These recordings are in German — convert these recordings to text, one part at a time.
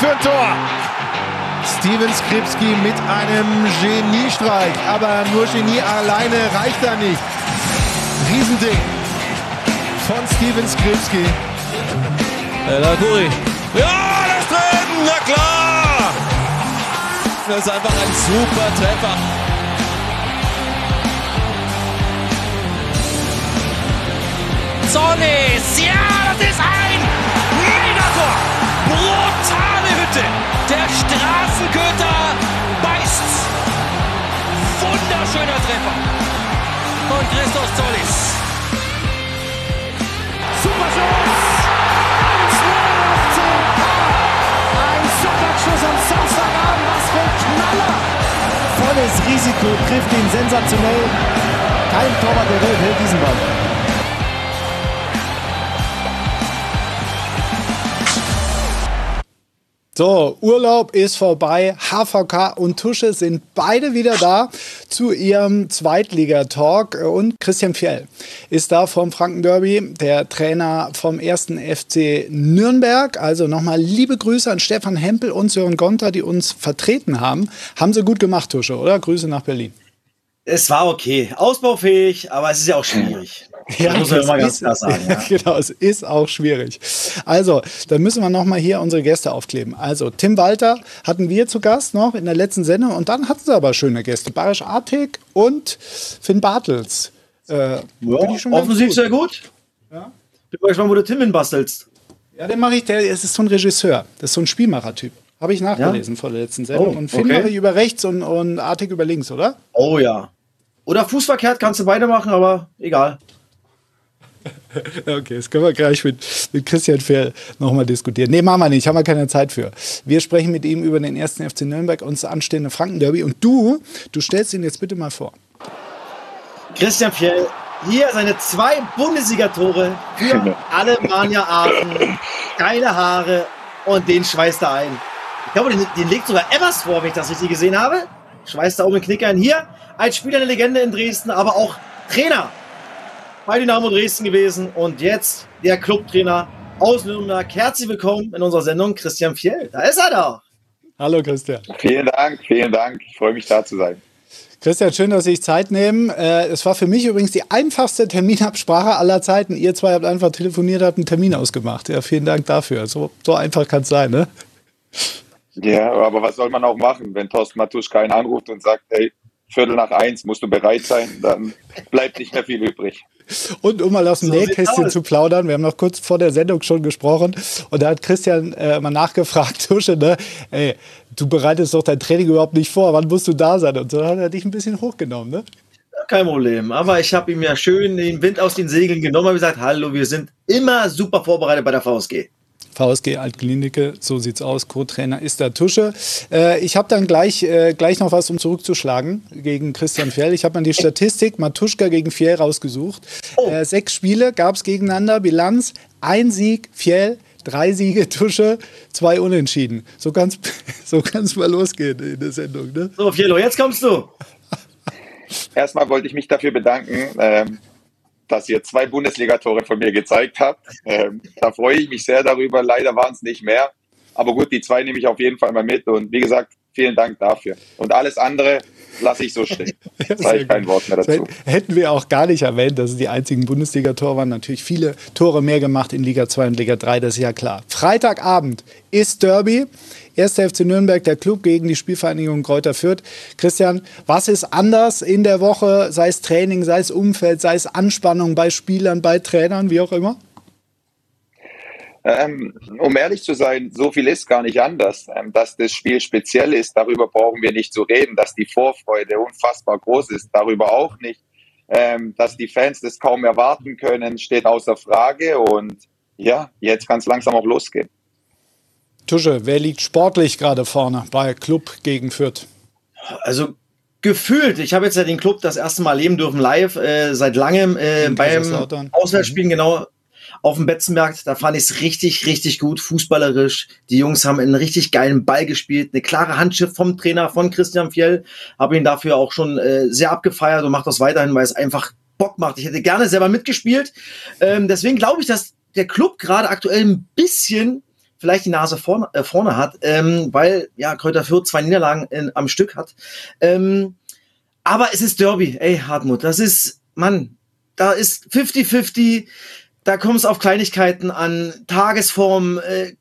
für ein Tor. Steven Skripski mit einem Geniestreich. Aber nur Genie alleine reicht da nicht. Riesending von Steven Skripski. Kuri. Ja, das drin, na klar. Das ist einfach ein super Treffer. Solis, ja, das ist ein Megator. Brutale Hütte. Der Straßenköter beißt. Wunderschöner Treffer von Christoph Solis. Super. 1 Ein Superschuss am Samstagabend. Was für ein Knaller. Volles Risiko trifft ihn sensationell. Kein Torwart der Welt hält diesen Ball. So, Urlaub ist vorbei. HVK und Tusche sind beide wieder da zu ihrem Zweitligatalk. Und Christian Fjell ist da vom Franken-Derby, der Trainer vom ersten FC Nürnberg. Also nochmal liebe Grüße an Stefan Hempel und Sören Gonter, die uns vertreten haben. Haben sie gut gemacht, Tusche, oder? Grüße nach Berlin. Es war okay. Ausbaufähig, aber es ist ja auch schwierig. Ja, muss man immer ganz klar sagen. Ja. genau, es ist auch schwierig. Also, dann müssen wir nochmal hier unsere Gäste aufkleben. Also, Tim Walter hatten wir zu Gast noch in der letzten Sendung und dann hatten sie aber schöne Gäste. Barisch Artig und Finn Bartels. Äh, ja, offensiv gut. sehr gut. Ja. Bin mal gespannt, wo du Tim hinbastelst. Ja, den mache ich, der es ist so ein Regisseur. Das ist so ein Spielmacher-Typ. Habe ich nachgelesen ja? vor der letzten Sendung. Oh, und Finn okay. mache ich über rechts und, und Artig über links, oder? Oh ja. Oder fußverkehrt kannst du beide machen, aber egal. Okay, das können wir gleich mit, mit Christian Fehl nochmal diskutieren. Nee, machen wir nicht, haben wir keine Zeit für. Wir sprechen mit ihm über den ersten FC Nürnberg und das anstehende Frankenderby. Und du, du stellst ihn jetzt bitte mal vor. Christian Fjell, hier seine zwei Bundesligatore für Alemannia Aachen. Geile Haare und den schweißt er ein. Ich glaube, den, den legt sogar Evers vor, wenn ich das richtig gesehen habe. Schweißt er oben den Knicker ein. Hier als Spieler eine Legende in Dresden, aber auch Trainer bei Dynamo Dresden gewesen und jetzt der Clubtrainer aus Nürnberg. Herzlich willkommen in unserer Sendung, Christian Fjell. Da ist er doch. Hallo Christian. Vielen Dank, vielen Dank. Ich freue mich da zu sein. Christian, schön, dass Sie sich Zeit nehmen. Äh, es war für mich übrigens die einfachste Terminabsprache aller Zeiten. Ihr zwei habt einfach telefoniert, habt einen Termin ausgemacht. Ja, vielen Dank dafür. So, so einfach kann es sein, ne? Ja, aber was soll man auch machen, wenn Thorsten Matuschka einen anruft und sagt, hey, Viertel nach eins musst du bereit sein, dann bleibt nicht mehr viel übrig. Und um mal aus dem so Nähkästchen zu plaudern, wir haben noch kurz vor der Sendung schon gesprochen und da hat Christian äh, mal nachgefragt, Tusche, ne, ey, du bereitest doch dein Training überhaupt nicht vor, wann musst du da sein? Und so hat er dich ein bisschen hochgenommen, ne? Kein Problem, aber ich habe ihm ja schön den Wind aus den Segeln genommen und gesagt, hallo, wir sind immer super vorbereitet bei der VSG. VSG Altklinike, so sieht's aus. Co-Trainer ist der Tusche. Äh, ich habe dann gleich, äh, gleich noch was, um zurückzuschlagen gegen Christian Fjell. Ich habe dann die Statistik Matuschka gegen Fjell rausgesucht. Oh. Äh, sechs Spiele gab es gegeneinander, Bilanz, ein Sieg, Fjell, drei Siege, Tusche, zwei Unentschieden. So kann es so kann's mal losgehen in der Sendung. Ne? So, Fjello, jetzt kommst du. Erstmal wollte ich mich dafür bedanken, ähm, dass ihr zwei Bundesligatore von mir gezeigt habt. Ähm, da freue ich mich sehr darüber. Leider waren es nicht mehr. Aber gut, die zwei nehme ich auf jeden Fall mal mit. Und wie gesagt, vielen Dank dafür. Und alles andere lasse ich so stehen. ja, Sage ich kein Wort mehr dazu. Hätten wir auch gar nicht erwähnt, dass es die einzigen Bundesliga-Tore waren. Natürlich viele Tore mehr gemacht in Liga 2 und Liga 3, das ist ja klar. Freitagabend ist Derby. 1. FC Nürnberg, der Club gegen die Spielvereinigung Kräuter Fürth. Christian, was ist anders in der Woche, sei es Training, sei es Umfeld, sei es Anspannung bei Spielern, bei Trainern, wie auch immer? Ähm, um ehrlich zu sein, so viel ist gar nicht anders. Ähm, dass das Spiel speziell ist, darüber brauchen wir nicht zu reden. Dass die Vorfreude unfassbar groß ist, darüber auch nicht. Ähm, dass die Fans das kaum erwarten können, steht außer Frage. Und ja, jetzt kann es langsam auch losgehen. Tusche, wer liegt sportlich gerade vorne bei Club gegen Fürth? Also gefühlt, ich habe jetzt ja den Club das erste Mal leben dürfen live, äh, seit langem äh, beim Auswärtsspielen, mhm. genau auf dem Betzenberg. Da fand ich es richtig, richtig gut, fußballerisch. Die Jungs haben einen richtig geilen Ball gespielt, eine klare Handschrift vom Trainer, von Christian Fjell. Habe ihn dafür auch schon äh, sehr abgefeiert und macht das weiterhin, weil es einfach Bock macht. Ich hätte gerne selber mitgespielt. Ähm, deswegen glaube ich, dass der Club gerade aktuell ein bisschen vielleicht die Nase vorne, äh, vorne hat, ähm, weil ja Kräuter Fürth zwei Niederlagen in, am Stück hat. Ähm, aber es ist Derby, ey Hartmut, das ist, Mann, da ist 50-50, da kommt es auf Kleinigkeiten an, Tagesform, äh,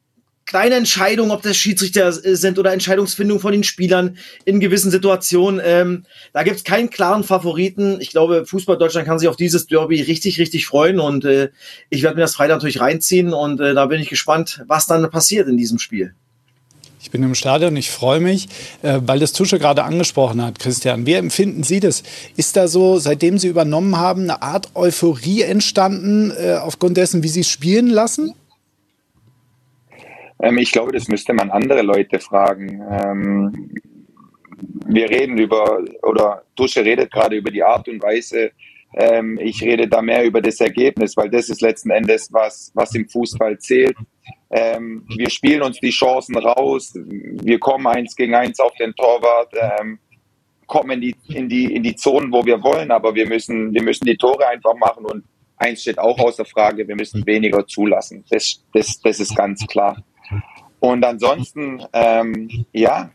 kleine Entscheidungen, ob das Schiedsrichter äh, sind oder Entscheidungsfindung von den Spielern in gewissen Situationen. Ähm, da gibt es keinen klaren Favoriten. Ich glaube, Fußball Deutschland kann sich auf dieses Derby richtig, richtig freuen und äh, ich werde mir das Freitag natürlich reinziehen und äh, da bin ich gespannt, was dann passiert in diesem Spiel. Ich bin im Stadion, ich freue mich, äh, weil das Tusche gerade angesprochen hat, Christian. Wie empfinden Sie das? Ist da so, seitdem Sie übernommen haben, eine Art Euphorie entstanden, äh, aufgrund dessen, wie Sie es spielen lassen? Ähm, ich glaube, das müsste man andere Leute fragen. Ähm, wir reden über, oder Tusche redet gerade über die Art und Weise. Ähm, ich rede da mehr über das Ergebnis, weil das ist letzten Endes, was, was im Fußball zählt. Ähm, wir spielen uns die Chancen raus. Wir kommen eins gegen eins auf den Torwart, ähm, kommen in die, in, die, in die Zonen, wo wir wollen, aber wir müssen, wir müssen die Tore einfach machen und eins steht auch außer Frage, wir müssen weniger zulassen. Das, das, das ist ganz klar. Und ansonsten, ähm, ja,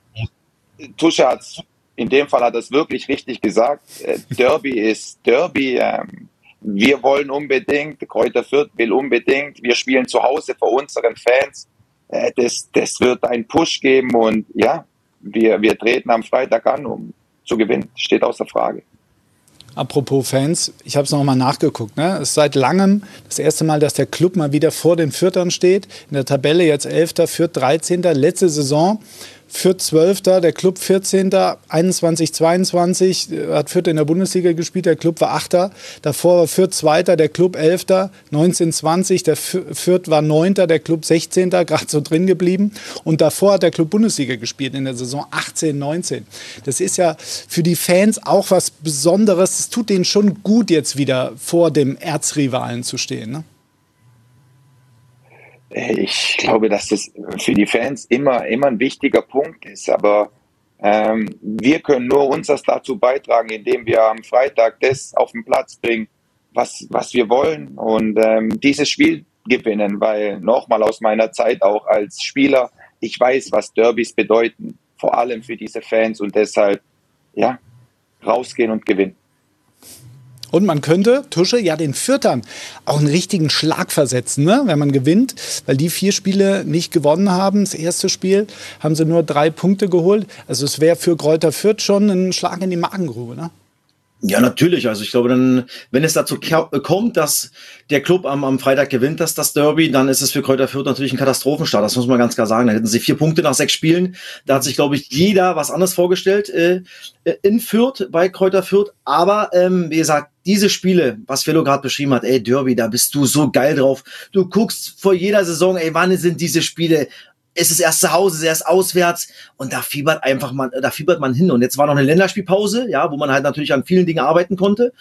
Tusche hat in dem Fall hat er wirklich richtig gesagt. Äh, Derby ist Derby. Ähm, wir wollen unbedingt, Kräuter Fürth will unbedingt, wir spielen zu Hause vor unseren Fans. Äh, das, das wird einen Push geben und ja, wir, wir treten am Freitag an, um zu gewinnen. Steht außer Frage. Apropos Fans, ich habe es nochmal nachgeguckt. Ne? Es ist seit langem das erste Mal, dass der Club mal wieder vor den Fürtern steht. In der Tabelle jetzt 11. Fürth 13. Letzte Saison Fürth 12. Der Club 14. 21, 22 hat Fürth in der Bundesliga gespielt. Der Club war 8. Davor war Fürth 2. Der Club 11. 19, 20. Der Fürth war 9. Der Club 16. Gerade so drin geblieben. Und davor hat der Club Bundesliga gespielt in der Saison 18, 19. Das ist ja für die Fans auch was Besonderes. Es tut denen schon gut, jetzt wieder vor dem Erzrivalen zu stehen. Ne? Ich glaube, dass das für die Fans immer, immer ein wichtiger Punkt ist. Aber ähm, wir können nur unseres dazu beitragen, indem wir am Freitag das auf den Platz bringen, was, was wir wollen und ähm, dieses Spiel gewinnen, weil nochmal aus meiner Zeit auch als Spieler, ich weiß, was Derbys bedeuten, vor allem für diese Fans und deshalb, ja, rausgehen und gewinnen. Und man könnte, Tusche, ja den Viertern auch einen richtigen Schlag versetzen, ne? wenn man gewinnt, weil die vier Spiele nicht gewonnen haben. Das erste Spiel haben sie nur drei Punkte geholt. Also es wäre für Kräuter Fürth schon ein Schlag in die Magengrube. Ne? Ja, natürlich. Also ich glaube, dann, wenn es dazu kommt, dass der Club am, am Freitag gewinnt, dass das Derby, dann ist es für Kräuter Fürth natürlich ein Katastrophenstart. Das muss man ganz klar sagen. Da hätten sie vier Punkte nach sechs Spielen. Da hat sich, glaube ich, jeder was anderes vorgestellt äh, äh in Fürth, bei Kräuter Fürth. Aber ähm, wie gesagt, diese Spiele, was Fellow gerade beschrieben hat, ey, Derby, da bist du so geil drauf. Du guckst vor jeder Saison, ey, wann sind diese Spiele? Es ist erst zu Hause, es ist erst auswärts und da fiebert einfach man, da fiebert man hin. Und jetzt war noch eine Länderspielpause, ja, wo man halt natürlich an vielen Dingen arbeiten konnte.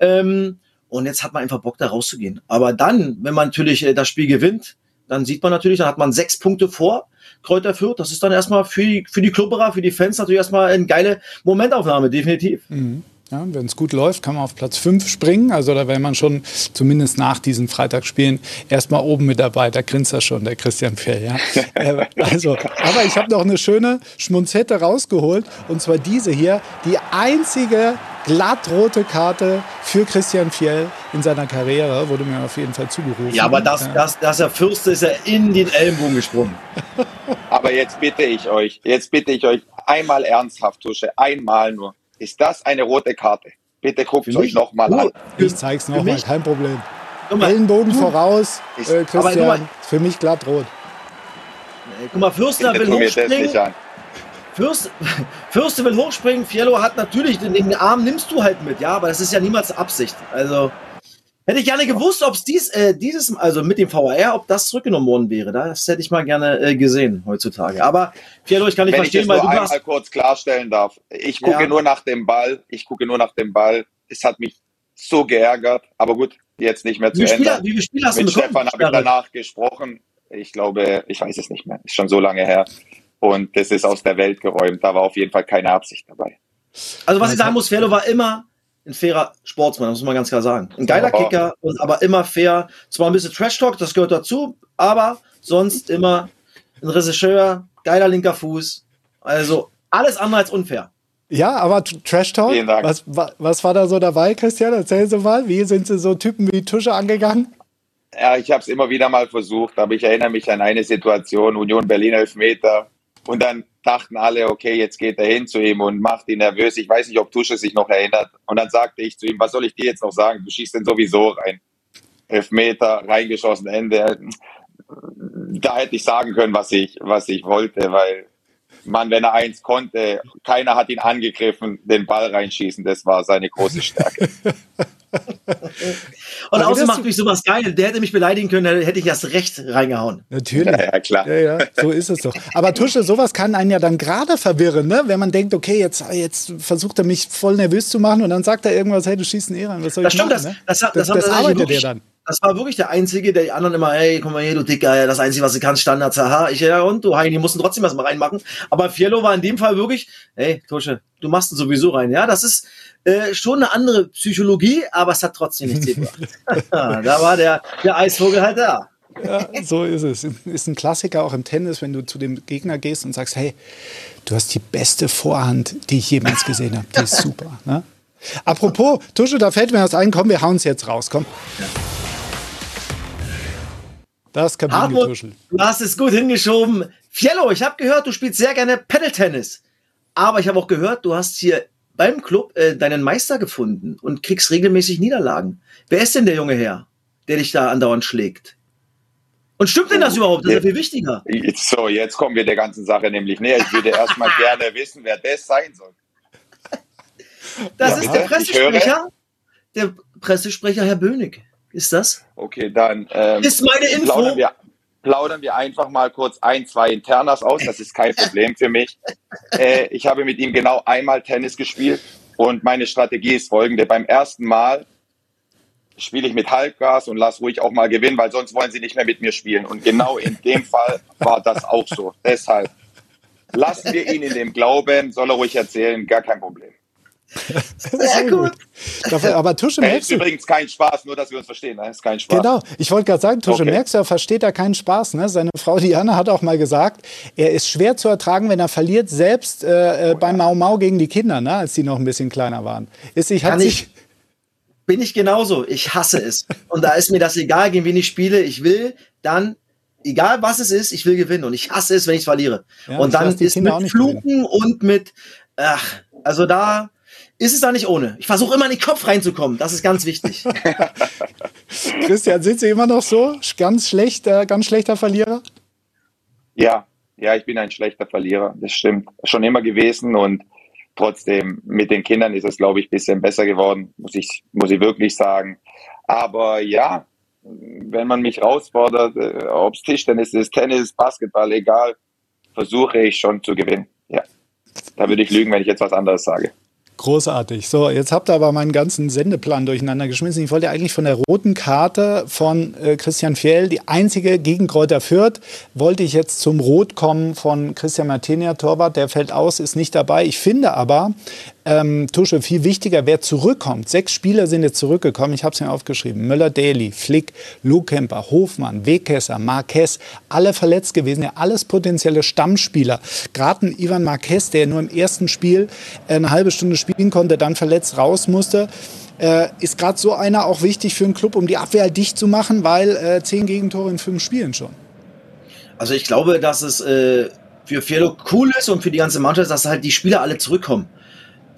Ähm, und jetzt hat man einfach Bock, da rauszugehen. Aber dann, wenn man natürlich äh, das Spiel gewinnt, dann sieht man natürlich, dann hat man sechs Punkte vor Kräuter Fürth. Das ist dann erstmal für die, für die Klubberer, für die Fans natürlich erstmal eine geile Momentaufnahme, definitiv. Mhm. Ja, Wenn es gut läuft, kann man auf Platz 5 springen. Also da wäre man schon zumindest nach diesen Freitagsspielen erstmal oben mit dabei. Da grinst er schon, der Christian Fjell. Ja? Äh, also, aber ich habe noch eine schöne Schmunzette rausgeholt. Und zwar diese hier. Die einzige glattrote Karte für Christian Fjell in seiner Karriere. Wurde mir auf jeden Fall zugerufen. Ja, aber das, das, das der Fürste ist ja in den Ellenbogen gesprungen. aber jetzt bitte ich euch, jetzt bitte ich euch einmal ernsthaft, Tusche, einmal nur ist das eine rote Karte. Bitte guckt es euch nochmal an. Ich zeig's nochmal, kein Problem. Ellenbogen voraus, äh, Christian, mal, für mich glatt rot. Guck mal, Fürster will hochspringen. Fürst, Fürste will hochspringen, Fiello hat natürlich den, den Arm nimmst du halt mit, ja, aber das ist ja niemals Absicht. Also Hätte ich gerne gewusst, ob es dies, äh, dieses, also mit dem VR, ob das zurückgenommen worden wäre. Das hätte ich mal gerne äh, gesehen heutzutage. Aber Piero, ich kann nicht Wenn verstehen, ich weil du einmal kurz klarstellen darf. Ich gucke ja. nur nach dem Ball. Ich gucke nur nach dem Ball. Es hat mich so geärgert. Aber gut, jetzt nicht mehr zu wie Ende. wie viele Spieler hast Mit du Stefan habe ich danach gesprochen. Ich glaube, ich weiß es nicht mehr. Ist schon so lange her. Und das ist aus der Welt geräumt. Da war auf jeden Fall keine Absicht dabei. Also was ich sagen muss, Ferlo war immer ein fairer Sportsmann, das muss man ganz klar sagen. Ein geiler aber Kicker, und aber immer fair. Zwar ein bisschen Trash-Talk, das gehört dazu, aber sonst immer ein Regisseur, geiler linker Fuß. Also alles andere als unfair. Ja, aber Trash Talk, was, was war da so dabei, Christian? Erzähl so mal, wie sind Sie so Typen wie Tusche angegangen? Ja, ich habe es immer wieder mal versucht, aber ich erinnere mich an eine Situation, Union Berlin Elfmeter. Und dann dachten alle, okay, jetzt geht er hin zu ihm und macht ihn nervös. Ich weiß nicht, ob Tusche sich noch erinnert. Und dann sagte ich zu ihm, was soll ich dir jetzt noch sagen? Du schießt den sowieso rein. Elfmeter, reingeschossen, Ende. Da hätte ich sagen können, was ich, was ich wollte, weil man, wenn er eins konnte, keiner hat ihn angegriffen, den Ball reinschießen, das war seine große Stärke. Und außerdem macht mich sowas geil. Der hätte mich beleidigen können, da hätte ich erst recht reingehauen. Natürlich. Ja, ja klar. Ja, ja, so ist es doch. Aber Tusche, sowas kann einen ja dann gerade verwirren, ne? wenn man denkt, okay, jetzt, jetzt versucht er mich voll nervös zu machen und dann sagt er irgendwas, hey, du schießt einen eh rein. Was soll das ich stimmt, machen? Das, ne? das, das, das, das arbeitet er dann das war wirklich der Einzige, der die anderen immer, hey, komm mal hier, du Dicker, das Einzige, was du kannst, Standards, haha. Ich, ja, und du Heini, mussten trotzdem was mal reinmachen. Aber Fiello war in dem Fall wirklich, hey, Tusche, du machst ihn sowieso rein. Ja, das ist äh, schon eine andere Psychologie, aber es hat trotzdem nichts gebracht. da war der, der Eisvogel halt da. Ja, so ist es. Ist ein Klassiker auch im Tennis, wenn du zu dem Gegner gehst und sagst, hey, du hast die beste Vorhand, die ich jemals gesehen habe. Die ist super. Ne? Apropos, Tusche, da fällt mir was ein. Komm, wir hauen es jetzt raus. Komm. Ja. Das Kabinengetuschel. Du hast es gut hingeschoben. Fiello, ich habe gehört, du spielst sehr gerne Pedal-Tennis. Aber ich habe auch gehört, du hast hier beim Club äh, deinen Meister gefunden und kriegst regelmäßig Niederlagen. Wer ist denn der junge Herr, der dich da andauernd schlägt? Und stimmt denn das überhaupt? Das ist ja viel wichtiger. So, jetzt kommen wir der ganzen Sache nämlich näher. Ich würde erstmal gerne wissen, wer das sein soll. Das ja, ist der Pressesprecher. Der Pressesprecher Herr Bönig. Ist das? Okay, dann ähm, ist meine Info. Plaudern wir, plaudern wir einfach mal kurz ein, zwei Internas aus. Das ist kein Problem für mich. Äh, ich habe mit ihm genau einmal Tennis gespielt und meine Strategie ist folgende. Beim ersten Mal spiele ich mit Halbgas und lass ruhig auch mal gewinnen, weil sonst wollen sie nicht mehr mit mir spielen. Und genau in dem Fall war das auch so. Deshalb lassen wir ihn in dem Glauben, soll er ruhig erzählen, gar kein Problem. Sehr gut. Dafür, aber Tusche merkst ist du. übrigens kein Spaß, nur dass wir uns verstehen. Ne? Ist kein Spaß. Genau. Ich wollte gerade sagen, Tusche okay. merkst du, er versteht da keinen Spaß. Ne? Seine Frau Diana hat auch mal gesagt, er ist schwer zu ertragen, wenn er verliert, selbst äh, äh, beim Mau Mau gegen die Kinder, ne? als die noch ein bisschen kleiner waren. Ist, ich, hat sich bin ich genauso. Ich hasse es. Und da ist mir das egal, gegen wen ich spiele. Ich will dann egal was es ist, ich will gewinnen und ich hasse es, wenn ich verliere. Ja, und dann ist mit Fluchen gewinnen. und mit, ach, also da ist es da nicht ohne. Ich versuche immer in den Kopf reinzukommen. Das ist ganz wichtig. Christian, sind Sie immer noch so? Ganz schlecht, äh, ganz schlechter Verlierer? Ja, ja, ich bin ein schlechter Verlierer. Das stimmt. Schon immer gewesen und trotzdem mit den Kindern ist es, glaube ich, ein bisschen besser geworden, muss ich, muss ich wirklich sagen. Aber ja, wenn man mich herausfordert, äh, ob es Tischtennis ist, Tennis, Basketball, egal, versuche ich schon zu gewinnen. Ja. Da würde ich lügen, wenn ich jetzt was anderes sage. Großartig. So, jetzt habt ihr aber meinen ganzen Sendeplan durcheinander geschmissen. Ich wollte eigentlich von der roten Karte von äh, Christian Fjell, die einzige gegen Kräuter Fürth, wollte ich jetzt zum Rot kommen von Christian Martinia, Torwart. Der fällt aus, ist nicht dabei. Ich finde aber, ähm, Tusche, viel wichtiger, wer zurückkommt. Sechs Spieler sind jetzt zurückgekommen, ich habe es mir aufgeschrieben. Möller-Daly, Flick, Lukemper, Hofmann, Wegkesser, Marquez, alle verletzt gewesen, ja alles potenzielle Stammspieler. Gerade ein Ivan Marquez, der nur im ersten Spiel eine halbe Stunde spielen konnte, dann verletzt raus musste. Äh, ist gerade so einer auch wichtig für einen Club, um die Abwehr dicht zu machen, weil äh, zehn Gegentore in fünf Spielen schon. Also ich glaube, dass es äh, für Fiello cool ist und für die ganze Mannschaft, dass halt die Spieler alle zurückkommen.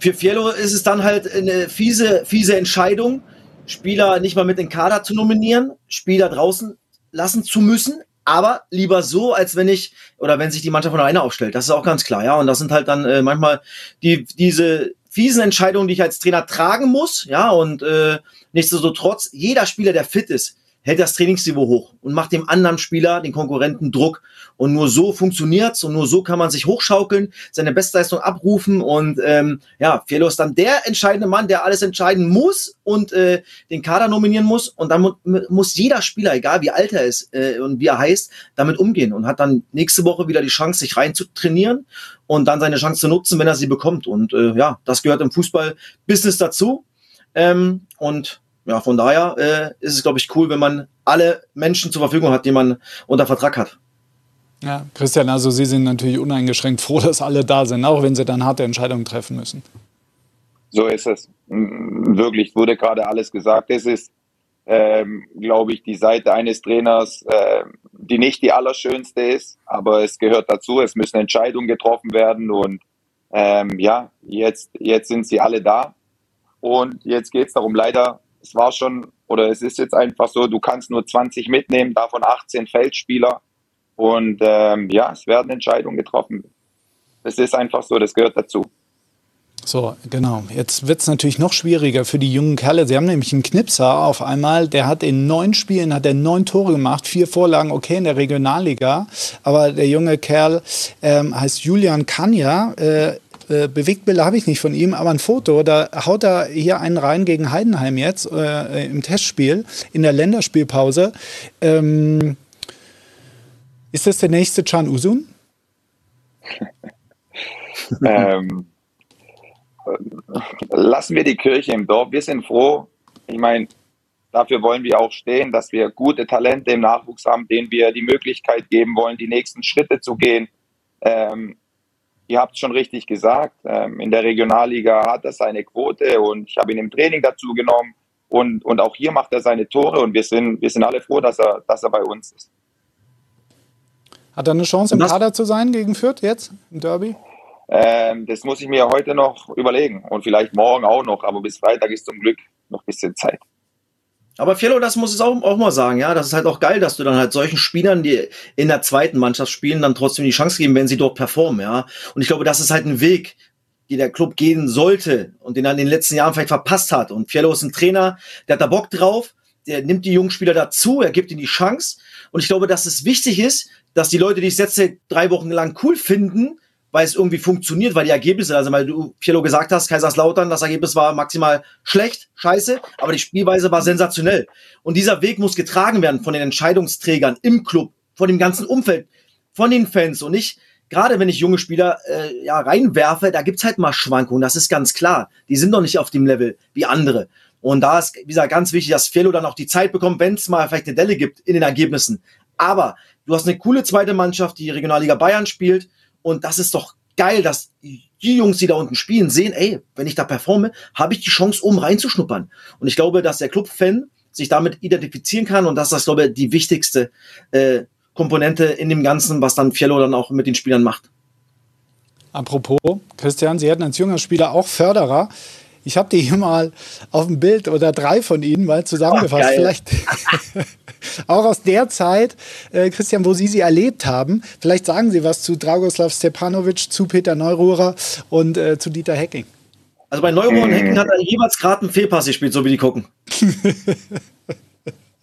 Für Fiello ist es dann halt eine fiese, fiese Entscheidung, Spieler nicht mal mit in den Kader zu nominieren, Spieler draußen lassen zu müssen, aber lieber so, als wenn ich, oder wenn sich die Mannschaft von alleine aufstellt. Das ist auch ganz klar, ja. Und das sind halt dann äh, manchmal die, diese fiesen Entscheidungen, die ich als Trainer tragen muss, ja. Und äh, nichtsdestotrotz, jeder Spieler, der fit ist, hält das Trainingsniveau hoch und macht dem anderen Spieler, den Konkurrenten Druck. Und nur so funktioniert's und nur so kann man sich hochschaukeln, seine Bestleistung abrufen. Und ähm, ja, Fiello ist dann der entscheidende Mann, der alles entscheiden muss und äh, den Kader nominieren muss. Und dann mu muss jeder Spieler, egal wie alt er ist äh, und wie er heißt, damit umgehen und hat dann nächste Woche wieder die Chance, sich rein zu trainieren und dann seine Chance zu nutzen, wenn er sie bekommt. Und äh, ja, das gehört im Fußball-Business dazu. Ähm, und ja, von daher äh, ist es, glaube ich, cool, wenn man alle Menschen zur Verfügung hat, die man unter Vertrag hat. Ja, Christian, also Sie sind natürlich uneingeschränkt froh, dass alle da sind, auch wenn Sie dann harte Entscheidungen treffen müssen. So ist es. Wirklich, wurde gerade alles gesagt. Es ist, ähm, glaube ich, die Seite eines Trainers, äh, die nicht die allerschönste ist, aber es gehört dazu. Es müssen Entscheidungen getroffen werden und ähm, ja, jetzt, jetzt sind sie alle da. Und jetzt geht es darum, leider, es war schon, oder es ist jetzt einfach so, du kannst nur 20 mitnehmen, davon 18 Feldspieler. Und ähm, ja, es werden Entscheidungen getroffen. Es ist einfach so, das gehört dazu. So, genau. Jetzt wird es natürlich noch schwieriger für die jungen Kerle. Sie haben nämlich einen Knipser auf einmal, der hat in neun Spielen hat er neun Tore gemacht, vier Vorlagen, okay, in der Regionalliga. Aber der junge Kerl ähm, heißt Julian Kanja. Äh, äh, Bewegtbilder habe ich nicht von ihm, aber ein Foto, da haut er hier einen rein gegen Heidenheim jetzt äh, im Testspiel, in der Länderspielpause. Ähm, ist das der nächste Can Usun? ähm, lassen wir die Kirche im Dorf. Wir sind froh. Ich meine, dafür wollen wir auch stehen, dass wir gute Talente im Nachwuchs haben, denen wir die Möglichkeit geben wollen, die nächsten Schritte zu gehen. Ähm, ihr habt es schon richtig gesagt, ähm, in der Regionalliga hat er seine Quote und ich habe ihn im Training dazu genommen und, und auch hier macht er seine Tore und wir sind, wir sind alle froh, dass er, dass er bei uns ist. Hat er eine Chance im Kader zu sein gegen Fürth jetzt im Derby? Ähm, das muss ich mir heute noch überlegen und vielleicht morgen auch noch, aber bis Freitag ist zum Glück noch ein bisschen Zeit. Aber Fiello, das muss ich auch, auch mal sagen, ja, das ist halt auch geil, dass du dann halt solchen Spielern, die in der zweiten Mannschaft spielen, dann trotzdem die Chance geben, wenn sie dort performen, ja. Und ich glaube, das ist halt ein Weg, die der Club gehen sollte und den er in den letzten Jahren vielleicht verpasst hat. Und Fiello ist ein Trainer, der hat da Bock drauf, der nimmt die jungen Spieler dazu, er gibt ihnen die Chance. Und ich glaube, dass es wichtig ist, dass die Leute, die es jetzt drei Wochen lang cool finden, weil es irgendwie funktioniert, weil die Ergebnisse, also weil du Pielo gesagt hast, Kaiserslautern, das Ergebnis war maximal schlecht, scheiße, aber die Spielweise war sensationell. Und dieser Weg muss getragen werden von den Entscheidungsträgern im Club, von dem ganzen Umfeld, von den Fans und nicht, gerade wenn ich junge Spieler äh, ja, reinwerfe, da gibt's halt mal Schwankungen, das ist ganz klar. Die sind doch nicht auf dem Level wie andere. Und da ist, wie gesagt, ganz wichtig, dass Felo dann auch die Zeit bekommt, wenn es mal vielleicht eine Delle gibt in den Ergebnissen. Aber du hast eine coole zweite Mannschaft, die Regionalliga Bayern spielt und das ist doch geil, dass die Jungs, die da unten spielen, sehen, ey, wenn ich da performe, habe ich die Chance, um reinzuschnuppern. Und ich glaube, dass der Club-Fan sich damit identifizieren kann und das ist, glaube ich, die wichtigste äh, Komponente in dem Ganzen, was dann Fiello dann auch mit den Spielern macht. Apropos, Christian, Sie hatten als junger Spieler auch Förderer. Ich habe die hier mal auf dem Bild oder drei von Ihnen mal zusammengefasst. Oh, Vielleicht auch aus der Zeit, äh, Christian, wo Sie sie erlebt haben. Vielleicht sagen Sie was zu Dragoslav Stepanovic, zu Peter Neururer und äh, zu Dieter Hecking. Also bei Neururer und Hecking hat er jeweils gerade einen Fehlpass gespielt, so wie die gucken.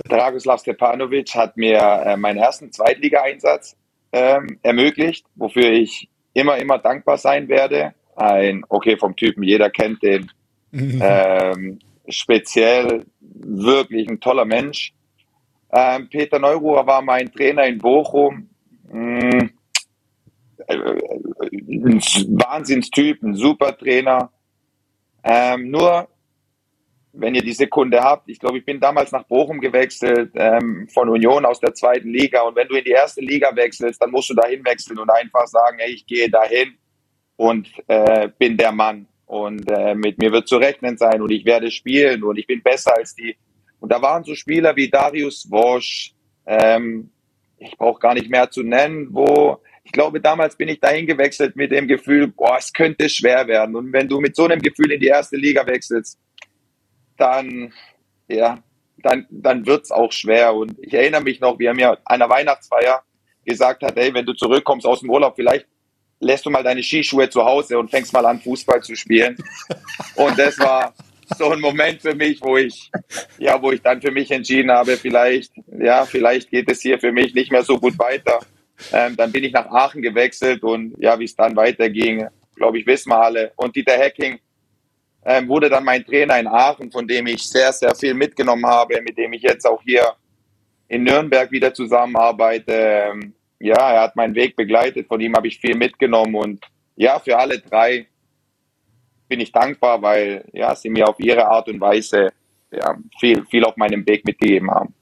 Dragoslav Stepanovic hat mir äh, meinen ersten Zweitligaeinsatz ähm, ermöglicht, wofür ich immer, immer dankbar sein werde. Ein, okay, vom Typen, jeder kennt den, ähm, speziell wirklich ein toller Mensch. Ähm, Peter Neururer war mein Trainer in Bochum. Äh, ein Wahnsinnstyp, ein super Trainer. Ähm, nur, wenn ihr die Sekunde habt, ich glaube, ich bin damals nach Bochum gewechselt, ähm, von Union aus der zweiten Liga. Und wenn du in die erste Liga wechselst, dann musst du dahin wechseln und einfach sagen, ey, ich gehe dahin und äh, bin der Mann und äh, mit mir wird zu rechnen sein und ich werde spielen und ich bin besser als die. Und da waren so Spieler wie Darius Wosch, ähm, ich brauche gar nicht mehr zu nennen, wo ich glaube, damals bin ich dahin gewechselt mit dem Gefühl, boah, es könnte schwer werden. Und wenn du mit so einem Gefühl in die erste Liga wechselst, dann, ja, dann, dann wird's auch schwer. Und ich erinnere mich noch, wie er mir einer Weihnachtsfeier gesagt hat, hey, wenn du zurückkommst aus dem Urlaub, vielleicht lässt du mal deine Skischuhe zu Hause und fängst mal an, Fußball zu spielen. Und das war so ein Moment für mich, wo ich, ja, wo ich dann für mich entschieden habe, vielleicht, ja, vielleicht geht es hier für mich nicht mehr so gut weiter. Ähm, dann bin ich nach Aachen gewechselt und ja, wie es dann weiterging, glaube ich, wissen wir alle. Und Dieter Hacking ähm, wurde dann mein Trainer in Aachen, von dem ich sehr, sehr viel mitgenommen habe, mit dem ich jetzt auch hier in Nürnberg wieder zusammenarbeite. Ähm, ja, er hat meinen Weg begleitet, von ihm habe ich viel mitgenommen und ja, für alle drei bin ich dankbar, weil ja, sie mir auf ihre Art und Weise ja, viel, viel auf meinem Weg mitgegeben haben.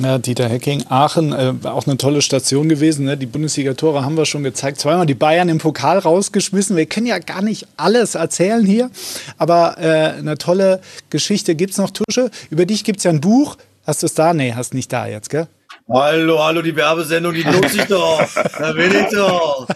Ja, Dieter Hecking, Aachen, äh, auch eine tolle Station gewesen. Ne? Die Bundesliga-Tore haben wir schon gezeigt. Zweimal die Bayern im Pokal rausgeschmissen. Wir können ja gar nicht alles erzählen hier, aber äh, eine tolle Geschichte gibt es noch, Tusche. Über dich gibt es ja ein Buch. Hast du es da? Nee, hast nicht da jetzt, gell? Hallo, hallo, die Werbesendung, die nutze ich doch. Da bin ich doch.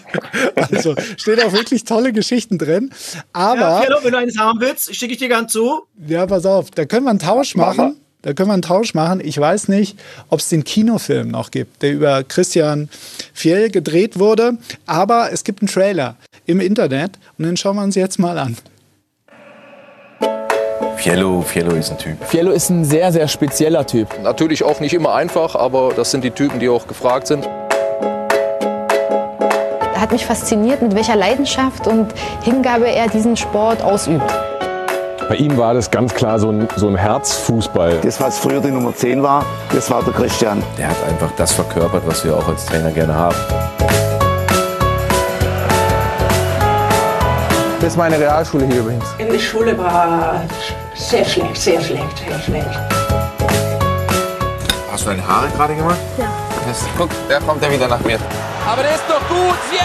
Also, steht auch wirklich tolle Geschichten drin. Aber. Ja, Fierlo, wenn du eines haben willst, schicke ich dir gern zu. Ja, pass auf, da können wir einen Tausch machen. Da können wir einen Tausch machen. Ich weiß nicht, ob es den Kinofilm noch gibt, der über Christian Fjell gedreht wurde. Aber es gibt einen Trailer im Internet und den schauen wir uns jetzt mal an. Fiello, Fiello ist ein Typ. Fiello ist ein sehr, sehr spezieller Typ. Natürlich auch nicht immer einfach, aber das sind die Typen, die auch gefragt sind. Er hat mich fasziniert, mit welcher Leidenschaft und Hingabe er diesen Sport ausübt. Bei ihm war das ganz klar so ein, so ein Herzfußball. Das, was früher die Nummer 10 war, das war der Christian. Der hat einfach das verkörpert, was wir auch als Trainer gerne haben. Das ist meine Realschule hier übrigens. In der Schule war sehr schlecht, sehr schlecht, sehr schlecht. Hast du deine Haare gerade gemacht? Ja. Das, guck, der kommt ja wieder nach mir. Aber der ist doch gut. Fiel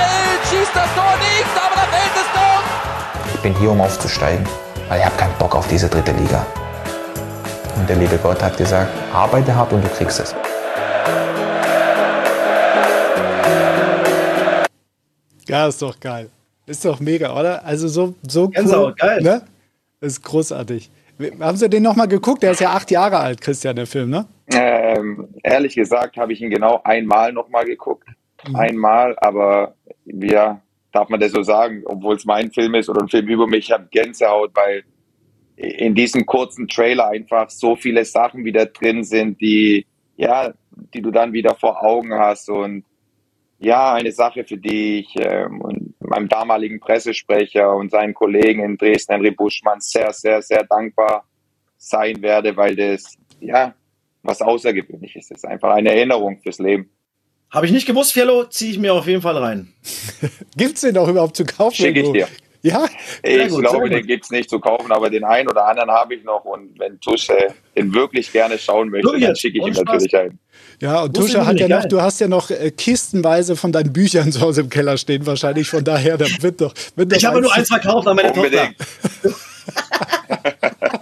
schießt das Tor nicht, aber da fällt es doch. Ich bin hier, um aufzusteigen, weil ich habe keinen Bock auf diese dritte Liga. Und der liebe Gott hat gesagt, arbeite hart und du kriegst es. Ja, ist doch geil. Ist doch mega, oder? Also so, so cool. geil. Ne? Ist großartig. Haben Sie den nochmal geguckt? Der ist ja acht Jahre alt, Christian, der Film, ne? Ähm, ehrlich gesagt habe ich ihn genau einmal nochmal geguckt. Mhm. Einmal, aber ja, darf man das so sagen, obwohl es mein Film ist oder ein Film über mich, ich habe Gänsehaut, weil in diesem kurzen Trailer einfach so viele Sachen wieder drin sind, die, ja, die du dann wieder vor Augen hast und ja, eine Sache, für die ich ähm, und meinem damaligen Pressesprecher und seinen Kollegen in Dresden, Henry Buschmann, sehr, sehr, sehr dankbar sein werde, weil das, ja, was Außergewöhnliches ist. Einfach eine Erinnerung fürs Leben. Habe ich nicht gewusst, Fiello, ziehe ich mir auf jeden Fall rein. Gibt es den auch überhaupt zu kaufen? Schicke ich dir. Ja? Ich gut, glaube, den gibt es nicht zu kaufen, aber den einen oder anderen habe ich noch. Und wenn Tusche den wirklich gerne schauen möchte, dann schicke ich ihm natürlich ein. Ja, und Tusche hat ja noch, du hast ja noch äh, kistenweise von deinen Büchern zu Hause im Keller stehen, wahrscheinlich. Von daher, da wird doch. Wird ich habe nur eins verkauft an meine Unbedingt. Tochter.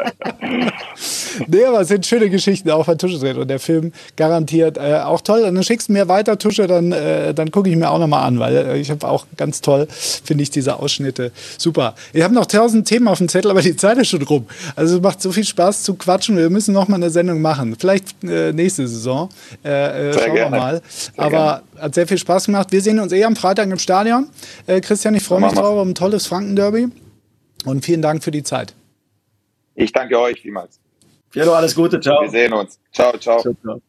nee, aber es sind schöne Geschichten auch von Tusche drin und der Film garantiert äh, auch toll. Und dann schickst du mir weiter, Tusche, dann, äh, dann gucke ich mir auch nochmal an, weil äh, ich habe auch ganz toll, finde ich, diese Ausschnitte super. Ich habe noch tausend Themen auf dem Zettel, aber die Zeit ist schon rum. Also es macht so viel Spaß zu quatschen. Wir müssen nochmal eine Sendung machen. Vielleicht äh, nächste Saison. Äh, äh, schauen gerne. wir mal. Sehr aber gerne. hat sehr viel Spaß gemacht. Wir sehen uns eh am Freitag im Stadion. Christian, ich freue mich drauf auf ein tolles Franken-Derby. Und vielen Dank für die Zeit. Ich danke euch vielmals. Hallo, alles Gute, ciao. Wir sehen uns. Ciao, ciao. ciao, ciao.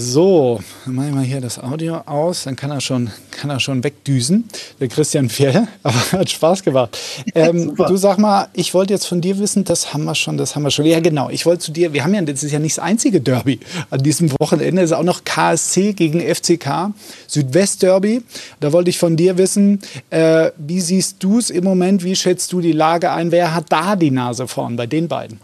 So, dann mache ich mal hier das Audio aus, dann kann er schon, kann er schon wegdüsen, der Christian Fjell, aber hat Spaß gemacht. Ähm, du sag mal, ich wollte jetzt von dir wissen, das haben wir schon, das haben wir schon. Ja, genau, ich wollte zu dir, wir haben ja, das ist ja nicht das einzige Derby an diesem Wochenende, es ist auch noch KSC gegen FCK, Südwest-Derby. Da wollte ich von dir wissen, äh, wie siehst du es im Moment, wie schätzt du die Lage ein, wer hat da die Nase vorn bei den beiden?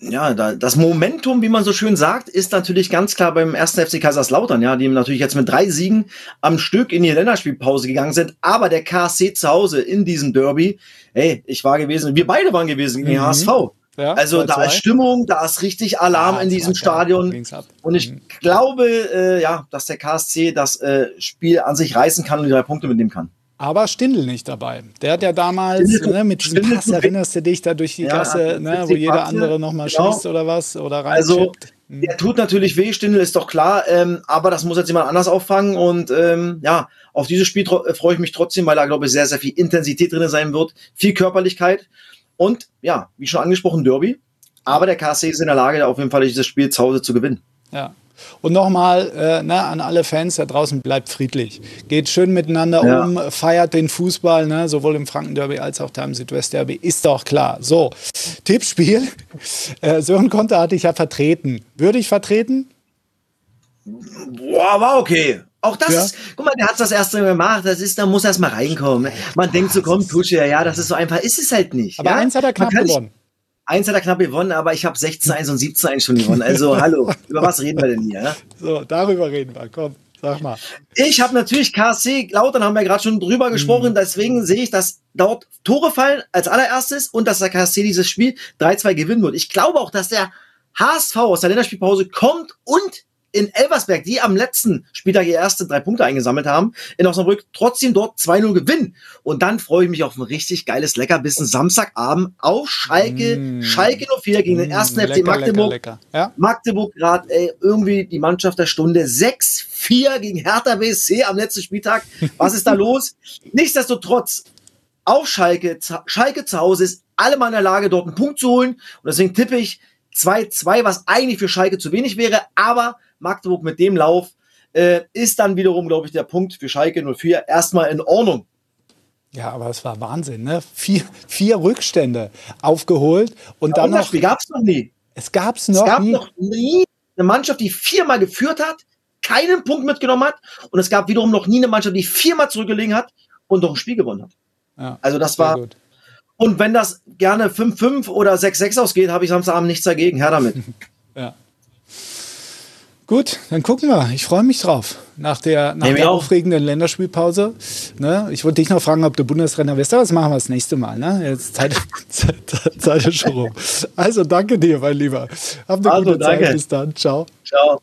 Ja, da, das Momentum, wie man so schön sagt, ist natürlich ganz klar beim ersten FC Kaiserslautern, ja, die natürlich jetzt mit drei Siegen am Stück in die Länderspielpause gegangen sind. Aber der KSC zu Hause in diesem Derby, hey, ich war gewesen, wir beide waren gewesen gegen mhm. HSV. Ja, also da ist Stimmung, da ist richtig Alarm ja, in diesem Stadion. Und ich mhm. glaube, äh, ja, dass der KSC das äh, Spiel an sich reißen kann und die drei Punkte mitnehmen kann. Aber Stindl nicht dabei. Der hat ja damals ne, mit diesem Stindl Pass, erinnerst du dich da durch die ja, Gasse, ne, wo jeder andere nochmal genau. schießt oder was oder rein. Also, hm. der tut natürlich weh, Stindl ist doch klar, ähm, aber das muss jetzt jemand anders auffangen und ähm, ja, auf dieses Spiel äh, freue ich mich trotzdem, weil da glaube ich sehr, sehr viel Intensität drin sein wird, viel Körperlichkeit und ja, wie schon angesprochen, Derby. Aber der KC ist in der Lage, auf jeden Fall dieses Spiel zu Hause zu gewinnen. Ja, und nochmal äh, ne, an alle Fans da draußen, bleibt friedlich. Geht schön miteinander ja. um, feiert den Fußball, ne, sowohl im Franken-Derby als auch da im Südwest-Derby, ist doch klar. So, Tippspiel. Äh, Sören Konter hatte ich ja vertreten. Würde ich vertreten? Boah, war okay. Auch das, ja. guck mal, der hat das erste Mal gemacht, das ist, da muss erst mal reinkommen. Man denkt so, komm, Tusche, ja, das ist so einfach, ist es halt nicht. Aber ja? eins hat er knapp gewonnen. Eins hat er knapp gewonnen, aber ich habe 16-1 und 17-1 schon gewonnen. Also hallo, über was reden wir denn hier? So, darüber reden wir. Komm, sag mal. Ich habe natürlich KSC Lautern, haben wir gerade schon drüber gesprochen. Deswegen sehe ich, dass dort Tore fallen als allererstes und dass der KSC dieses Spiel 3-2 gewinnen wird. Ich glaube auch, dass der HSV aus der Länderspielpause kommt und in Elversberg, die am letzten Spieltag ihre ersten drei Punkte eingesammelt haben, in Osnabrück trotzdem dort 2-0 gewinnen. Und dann freue ich mich auf ein richtig geiles Leckerbissen Samstagabend auf Schalke, Mm. Schalke 04 gegen den ersten FC lecker, Magdeburg. lecker, lecker. Ja. Magdeburg gerade ey, irgendwie die Mannschaft der Stunde. 6-4 gegen Hertha BSC am letzten Spieltag. Was ist da los? Nichtsdestotrotz, auf Schalke, Schalke zu Hause ist alle mal in der Lage, dort einen Punkt zu holen. Und deswegen tippe ich 2-2, was eigentlich für Schalke zu wenig wäre. Aber Magdeburg mit dem Lauf äh, ist dann wiederum, glaube ich, der Punkt für Schalke 04 erstmal in Ordnung. Ja, aber es war Wahnsinn, ne? Vier, vier Rückstände aufgeholt und dann Und das noch. Spiel gab es noch nie. Es gab's Es noch gab nie. noch nie eine Mannschaft, die viermal geführt hat, keinen Punkt mitgenommen hat. Und es gab wiederum noch nie eine Mannschaft, die viermal zurückgelegen hat und noch ein Spiel gewonnen hat. Ja, Also das war. gut. Und wenn das gerne 5-5 oder 6-6 ausgeht, habe ich Samstagabend nichts dagegen. Her damit. Ja. Gut, dann gucken wir. Ich freue mich drauf. Nach der, nach der aufregenden Länderspielpause. Ne? Ich wollte dich noch fragen, ob du Bundestrainer wirst. Aber das machen wir das nächste Mal. Ne? Jetzt Zeit, Zeit, Zeit ist schon rum. Also danke dir, mein Lieber. Hab eine Also, gute Zeit. danke. Bis dann. Ciao. Ciao.